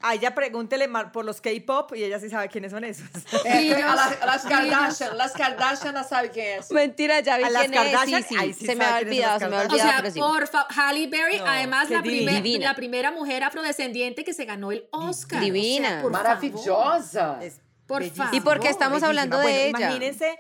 S4: A ella pregúntele por los K-pop y ella sí sabe quiénes son esos.
S2: A las, a las. Kardashian, las Kardashian não sabe quem é.
S1: Mentira, ya vi
S4: A las
S1: quién es, sí,
S4: Kardashian,
S1: sí,
S4: ahí sí
S1: se me ha olvidado,
S4: las
S1: se me ha
S4: Kardashian.
S3: O sea,
S1: sí.
S3: por Halle Berry,
S4: No,
S3: además la, primer-
S1: divina.
S3: la primera mujer afrodescendiente que se ganó el Oscar.
S1: Divina.
S3: O sea, por favor.
S4: Es
S3: Por. ¿Y por
S1: qué estamos
S4: bellísima.
S1: hablando de ella?
S4: Imagínense,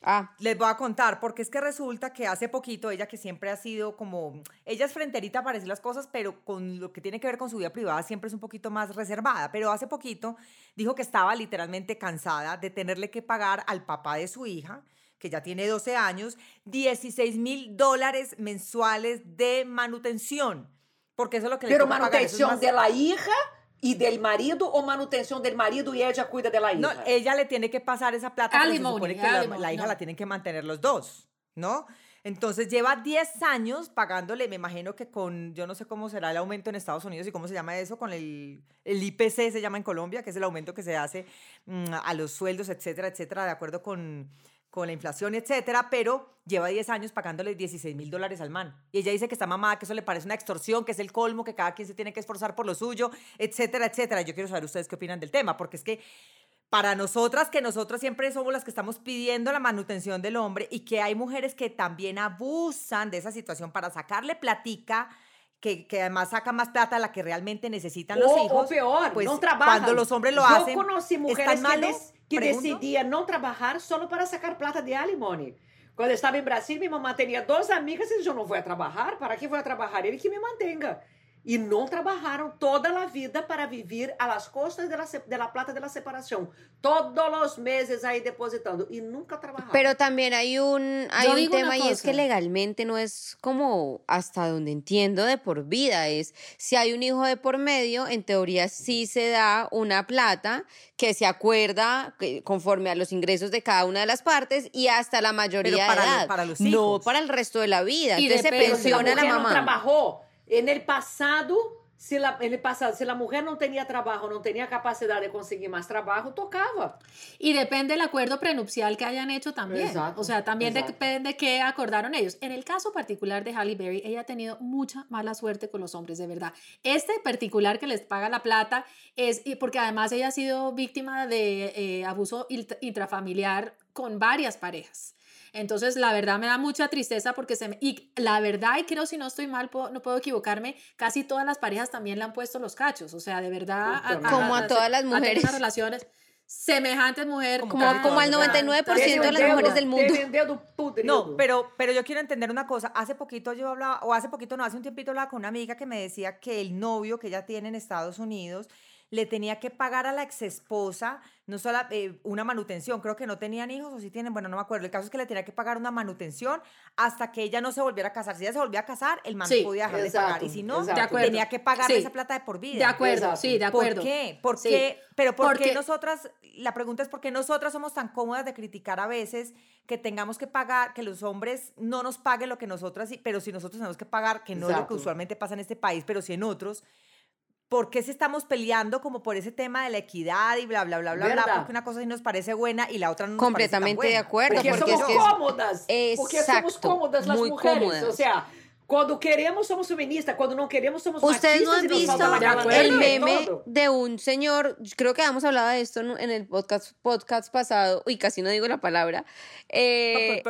S1: Ah,
S4: les voy a contar, porque es que resulta que hace poquito, ella que siempre ha sido como, ella es frenterita para decir las cosas, pero con lo que tiene que ver con su vida privada siempre es un poquito más reservada, pero hace poquito dijo que estaba literalmente cansada de tenerle que pagar al papá de su hija, que ya tiene 12 años, 16 mil dólares mensuales de manutención. Porque eso es lo que le
S2: Pero
S4: pagar, es más-
S2: de la hija e del marido ou manutenção del marido e ella cuida de la hija?
S4: No, ella le tiene que pasar esa plata, pero se supone que la, la hija
S3: no.
S4: la tienen que mantener los dos, ¿no? Entonces lleva 10 años pagándole, me imagino que con, yo no sé cómo será el aumento en Estados Unidos y cómo se llama eso, con el, el IPC se llama en Colombia, que es el aumento que se hace mm, a los sueldos, etcétera, etcétera, de acuerdo con, con la inflación, etcétera, pero lleva 10 años pagándole 16 mil dólares al man. Y ella dice que está mamada, que eso le parece una extorsión, que es el colmo, que cada quien se tiene que esforzar por lo suyo, etcétera, etcétera. Yo quiero saber ustedes qué opinan del tema, porque es que para nosotras, que nosotras siempre somos las que estamos pidiendo la manutención del hombre y que hay mujeres que también abusan de esa situación para sacarle platica, que, que además saca más plata a la que realmente necesitan los
S2: ou,
S4: hijos.
S2: ou pior,
S4: pues,
S2: não trabalham.
S4: Cuando los hombres lo
S2: Eu
S4: hacen,
S2: conheci
S4: ¿es
S2: mulheres
S4: tan
S2: que, que decidiam não trabalhar só para sacar plata de alimony. Quando eu estava em Brasília, minha mamãe tinha duas amigas e eu não vou trabalhar. Para que vou trabalhar? Ele que me mantenga. E não trabalharam toda a vida para viver a las costas de la, la plata de la separação. Todos os meses aí depositando. E nunca trabalharam.
S1: Pero también hay un, hay
S3: Yo
S1: un tema y es que legalmente no es como hasta donde entiendo de por vida. Es si hay un hijo de por medio, en teoría sí se da una plata que se acuerda conforme a los ingresos de cada una de las partes y hasta la mayoría
S4: para
S1: de
S4: lo-
S1: edad.
S4: para los
S1: no
S4: hijos.
S1: para el resto de la vida.
S3: Y
S1: Entonces se
S3: depende,
S2: Pero se a
S1: pensiona la
S2: mulher não
S1: mamá.
S2: trabalhou, en el passado, se la, en el passado, se a mulher não tinha trabalho, não tinha capacidade de conseguir mais trabalho, tocava.
S3: Y depende del acuerdo prenupcial que hayan hecho también.
S2: Exacto,
S3: o sea, también
S2: exacto.
S3: depende qué acordaron ellos. En el caso particular de Halle Berry, ella ha tenido mucha mala suerte con los hombres, de verdad. Este particular que les paga la plata es porque además ella ha sido víctima de eh, abuso int- intrafamiliar con varias parejas. Entonces, la verdad me da mucha tristeza porque se me... Y la verdad, y creo si no estoy mal, puedo- no puedo equivocarme, casi todas las parejas también le han puesto los cachos. O sea, de verdad...
S1: Como a todas las mujeres.
S3: relaciones... semejantes mujeres.
S4: Como
S1: Como, como al
S4: todas, ¿verdad?
S1: 99% de las mujeres del mundo.
S4: No, pero, pero yo quiero entender una cosa. Hace poquito yo hablaba, o hace poquito no, hace un tiempito hablaba con una amiga que me decía que el novio que ella tiene en Estados Unidos le tenía que pagar a la exesposa no solo eh, una manutención, creo que no tenían hijos o sí tienen, bueno, no me acuerdo. El caso es que le tenía que pagar una manutención hasta que ella no se volviera a casar. Si ella se volvía a casar, el man
S3: Sí,
S4: podía dejar de pagar. Y si no, tenía que pagarle
S3: Sí.
S4: esa plata de por vida.
S3: De acuerdo,
S2: Exacto.
S3: sí, de acuerdo.
S4: ¿Por qué? ¿Por
S3: Sí.
S4: qué? Pero ¿por
S3: Porque-
S4: qué nosotras, la pregunta es por qué nosotras somos tan cómodas de criticar a veces que tengamos que pagar, que los hombres no nos paguen lo que nosotras, sí, pero si nosotros tenemos que pagar, que no es lo que usualmente pasa en este país, pero si en otros, ¿por qué se estamos peleando como por ese tema de la equidad y bla, bla, bla, bla, bla? Porque una cosa sí nos parece buena y la otra no nos
S1: Completamente
S4: parece
S1: de
S4: tan buena.
S1: acuerdo,
S2: Porque,
S1: porque
S2: somos
S1: es que es-
S2: cómodas. Porque somos
S1: Exacto,
S2: cómodas las
S1: muy
S2: mujeres.
S1: cómodas.
S2: O sea, cuando queremos somos feministas, cuando no queremos somos
S1: Ustedes no han visto el meme de un señor, creo que habíamos hablado de esto en el podcast, podcast pasado, y casi no digo la palabra, eh,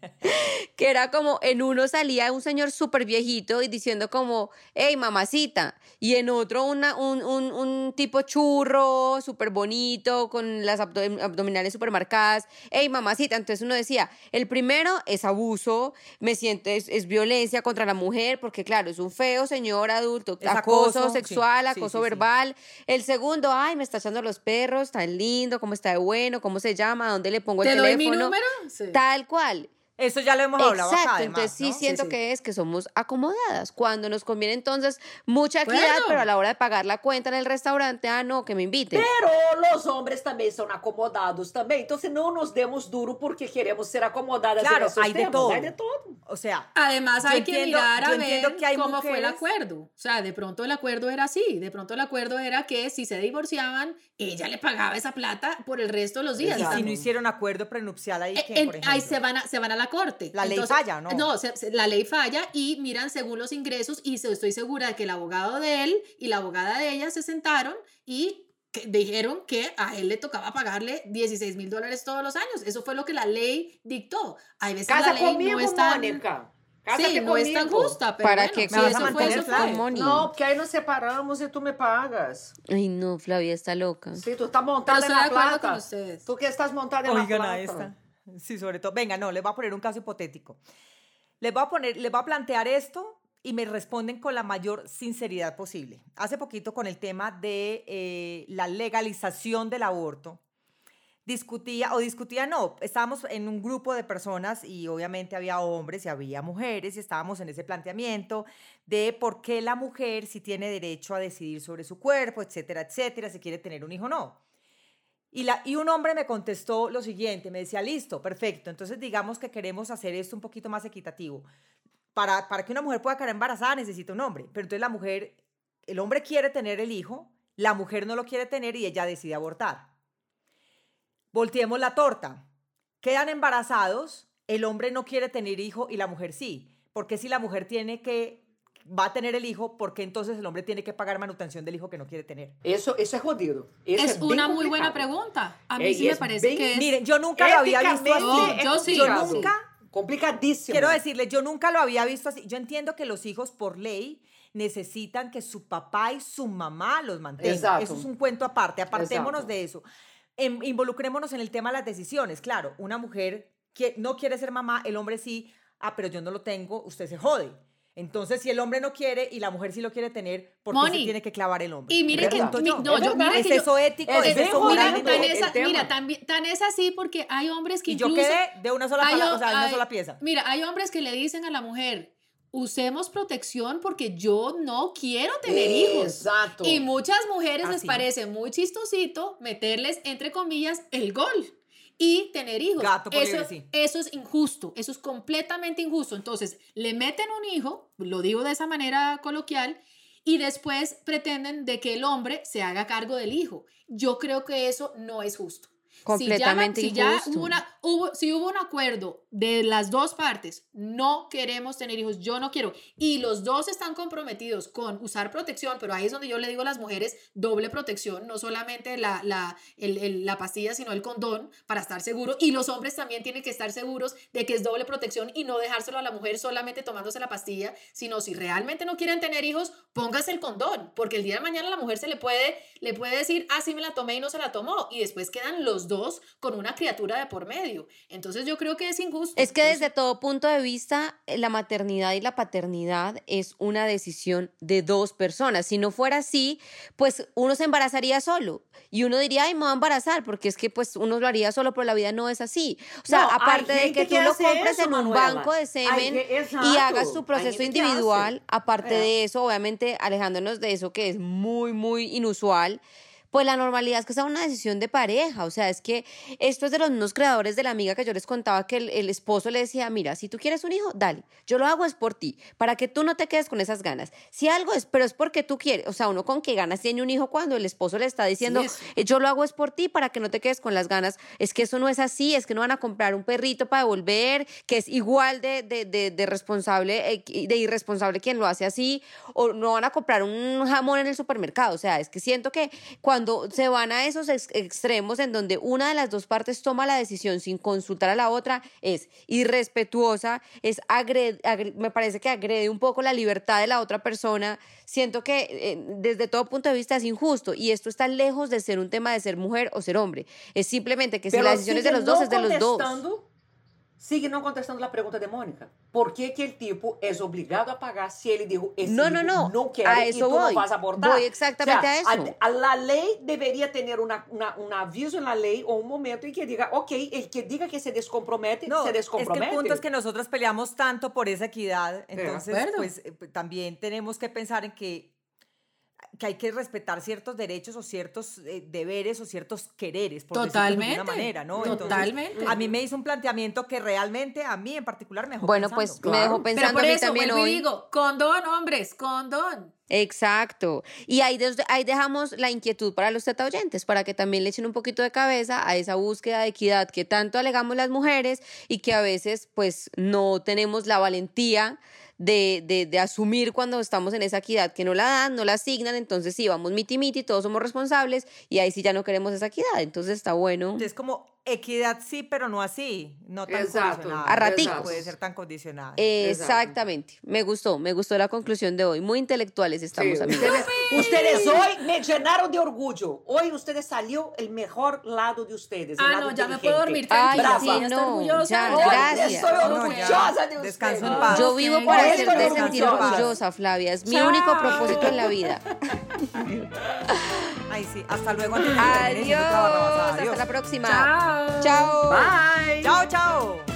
S1: que era como en uno salía un señor súper viejito y diciendo como, hey mamacita, y en otro una, un, un, un tipo churro, súper bonito, con las abdo- abdominales súper marcadas, hey mamacita, entonces uno decía, el primero es abuso, me siento, es, es violencia contra la mujer, porque claro, es un feo señor adulto, acoso, sexual,
S4: sí,
S1: acoso
S4: sí, sí.
S1: verbal, el segundo, ay, me está echando los perros, tan lindo, cómo está de bueno, cómo se llama, dónde le pongo el
S3: ¿Te doy
S1: teléfono.
S3: mi número? Sí.
S1: Tal cual.
S4: Eso ya lo hemos hablado acá,
S1: Exacto,
S4: además,
S1: entonces sí
S4: ¿no?
S1: siento
S3: sí.
S1: que es que somos acomodadas. Cuando nos conviene entonces mucha equidad,
S3: Bueno.
S1: pero a la hora de pagar la cuenta en el restaurante, ah, no, que me inviten.
S2: Pero los hombres também são acomodados também. Então, se não nos demos duro porque queremos ser acomodadas
S4: Claro,
S2: en esos
S4: hay de
S2: temas,
S4: todo.
S2: hay de todo.
S4: O sea,
S3: Además, hay que
S4: entiendo-
S3: mirar a ver
S4: que hay
S3: cómo fue el
S4: mujeres-
S3: acuerdo. O sea, de pronto el acuerdo era así. De pronto el acuerdo era que si se divorciaban, ella le pagaba esa plata por el resto de los días.
S4: y si no hicieron acuerdo prenupcial ahí, ¿qué,
S3: en-
S4: por
S3: ahí
S4: ejemplo?
S3: se van, a, se van a la corte.
S4: La ley falla, ¿no?
S3: No, se- se- la ley falla y miran según los ingresos y se- estoy segura de que el abogado de él y la abogada de ella se sentaron y que dijeron que a él le tocaba pagarle 16 mil dólares todos los años. Eso fue lo que la ley dictó. Hay veces
S2: Casa
S3: la ley
S2: comigo,
S3: no es tan,
S2: Mônica. Cásate
S3: sí, no es tan justa, pero
S1: Para
S3: bueno,
S1: que
S3: si
S4: vas a
S3: eso fue,
S4: mantener
S3: eso fue.
S2: Não, porque aí nos separamos e tu me pagas.
S1: Ay, no, Flavia está loca.
S2: Sí, tú estás montada en la
S3: acuerdo con
S2: plata.
S3: ustedes.
S2: Tú que estás montada en la
S4: Oigan
S2: plata.
S4: a esta. Sí, sobre todo. Venga, no, les voy a poner un caso hipotético. Les voy a poner, les voy a plantear esto y me responden con la mayor sinceridad posible. Hace poquito con el tema de eh, la legalización del aborto, discutía, o discutía no, estábamos en un grupo de personas y obviamente había hombres y había mujeres y estábamos en ese planteamiento de por qué la mujer si tiene derecho a decidir sobre su cuerpo, etcétera, etcétera, si quiere tener un hijo o no. Y, un hombre me contestó lo siguiente, me decía, listo, perfecto, entonces digamos que queremos hacer esto un poquito más equitativo. Para, para que una mujer pueda quedar embarazada necesita un hombre, pero entonces la mujer, el hombre quiere tener el hijo, la mujer no lo quiere tener y ella decide abortar. Volteemos la torta. Quedan embarazados, el hombre no quiere tener hijo y la mujer sí. Porque si la mujer tiene que va a tener el hijo, ¿por qué entonces el hombre tiene que pagar manutención del hijo que no quiere tener?
S2: Eso, eso es jodido. Eso
S3: Es
S2: bien
S3: una muy buena pregunta. A mí
S2: Ey,
S3: sí me
S2: es
S3: parece
S2: bien-
S3: que es...
S4: Miren, yo nunca lo había visto así.
S3: Yo
S2: es
S3: sí,
S4: Yo nunca,
S2: Complicadísimo.
S4: quiero decirles, yo nunca lo había visto así. Yo entiendo que los hijos por ley necesitan que su papá y su mamá los mantengan.
S2: Exacto.
S4: Eso es un cuento aparte. Apartémonos
S2: Exacto.
S4: de eso. Em- involucrémonos en el tema de las decisiones. Claro, una mujer que no quiere ser mamá, el hombre sí. Ah, pero yo no lo tengo, usted se jode. Entonces, si el hombre no quiere y la mujer sí lo quiere tener, ¿por qué se tiene que clavar el hombre?
S3: y mire
S2: que-
S3: mi-
S4: yo.
S3: no,
S2: Es
S3: yo-
S2: verdad.
S3: mire
S4: ¿Es
S3: que yo-
S4: eso ético?
S2: es
S4: ¿Es eso
S3: Mira,
S4: moralmente?
S3: tan esa, mira, tan, tan es así porque hay hombres que
S4: Y yo
S3: incluso...
S4: quedé de una sola,
S3: hay
S4: o sea, de una
S3: hay-
S4: sola pieza.
S3: Mira, hay hombres que le dicen a la mujer, usemos protección porque yo no quiero tener hijos.
S2: Exacto.
S3: Y muchas mujeres les
S4: Así.
S3: parece muy chistosito meterles, entre comillas, el gol y tener hijos.
S4: Gato por
S3: eso,
S4: sí.
S3: eso es injusto, eso es completamente injusto. Entonces, le meten un hijo, lo digo de esa manera coloquial, y después pretenden de que el hombre se haga cargo del hijo. Yo creo que eso no es justo.
S1: Completamente
S3: si, ya,
S1: injusto.
S3: hubo una, hubo, si hubo un acuerdo de las dos partes, no queremos tener hijos, yo no quiero, y los dos están comprometidos con usar protección, pero ahí es donde yo le digo a las mujeres doble protección, no solamente la, la, el- el- la pastilla, sino el condón para estar seguro, y los hombres también tienen que estar seguros de que es doble protección y no dejárselo a la mujer solamente tomándose la pastilla, sino si realmente no quieren tener hijos, póngase el condón, porque el día de mañana la mujer se le puede, le puede decir, ah, sí me la tomé y no se la tomó, y después quedan los dos con una criatura de por medio. Entonces yo creo que es injusto.
S1: Es que desde todo punto de vista, eh, la maternidad y la paternidad es una decisión de dos personas. Si no fuera así, pues uno se embarazaría solo y uno diría, ay, me voy a embarazar, porque es que pues uno lo haría solo, pero la vida no es así. O sea,
S2: No,
S1: aparte de que tú lo compres
S2: eso,
S1: en un
S2: Manuela.
S1: banco de semen
S2: que-
S1: y hagas tu proceso individual, aparte
S2: Eh.
S1: de eso, obviamente alejándonos de eso que es muy, muy inusual. Pues la normalidad es que sea una decisión de pareja, o sea, es que esto es de los mismos creadores de la amiga que yo les contaba que el, el esposo le decía, mira, si tú quieres un hijo, dale, yo lo hago es por ti, para que tú no te quedes con esas ganas. Si algo es, pero es porque tú quieres, o sea, uno con qué ganas tiene un hijo cuando el esposo le está diciendo. "Eh, yo lo hago es por ti, para que no te quedes con las ganas. Es que eso no es así, es que no van a comprar un perrito para devolver, que es igual de, de, de, de responsable, eh, de irresponsable quien lo hace así, o no van a comprar un jamón en el supermercado. O sea, es que siento que cuando se van a esos ex- extremos en donde una de las dos partes toma la decisión sin consultar a la otra, es irrespetuosa, es me parece que agrede un poco la libertad de la otra persona. Siento que eh, desde todo punto de vista es injusto y esto está lejos de ser un tema de ser mujer o ser hombre. Es simplemente que si la decisión es de los dos, es de los dos.
S2: Sigue não contestando a pergunta de Mônica. Por que, que el tipo es obligado a pagar si ele dijo esse
S1: No,
S2: hijo
S1: no, no.
S2: não quer
S1: A
S2: e
S1: voy.
S2: no vas a abortar?
S1: Voy exactamente
S2: O sea,
S1: a eso.
S2: A, a la lei deveria ter una, una, un aviso en la ley o un momento en que diga, ok, el que diga que se descompromete,
S4: No,
S2: se
S4: es que
S2: descompromete.
S4: el punto es que nosotros peleamos tanto por esa equidad, entonces pues eh, pues, también tenemos que pensar en que que hay que respetar ciertos derechos o ciertos eh, deberes o ciertos quereres, por decirlo de
S3: Totalmente.
S4: alguna manera, ¿no? Entonces,
S3: Totalmente.
S4: a mí me hizo un planteamiento que realmente a mí en particular me dejó
S1: Bueno,
S4: pensando.
S1: pues me dejó
S3: Pero
S1: pensando
S3: por
S1: a mí
S3: eso,
S1: también hoy.
S3: digo, condón, hombres, condón.
S1: Exacto. Y ahí, ahí dejamos la inquietud para los teta oyentes, para que también le echen un poquito de cabeza a esa búsqueda de equidad que tanto alegamos las mujeres y que a veces pues no tenemos la valentía de, de, de asumir cuando estamos en esa equidad que no la dan, no la asignan, entonces sí, vamos miti miti, todos somos responsables y ahí sí ya no queremos esa equidad, entonces está bueno.
S4: Es como equidad sí, pero no así, no tan
S2: Exacto.
S4: condicionada.
S1: A raticos.
S4: No puede ser tan condicionada.
S1: Exactamente, me gustó, me gustó la conclusión de hoy, muy intelectuales estamos
S2: Sí,
S1: amigos.
S2: ustedes, ustedes hoy me llenaron de orgullo. Hoy ustedes salió el mejor lado de ustedes.
S3: Ah, no, ya me puedo dormir
S1: Ay,
S3: tranquila.
S2: sí,
S1: no,
S3: orgullosa.
S1: ya, gracias.
S2: Estoy
S4: No,
S2: orgullosa de
S4: descanso
S2: ustedes.
S4: en paz.
S1: Yo vivo para hacerte sentir orgullosa, Flavia. Es mi
S3: Chao.
S1: único propósito en la vida.
S4: Ay, sí, hasta luego.
S1: Adiós. Hasta la próxima.
S3: Chao.
S1: Chao.
S2: Bye.
S4: Chao, chao.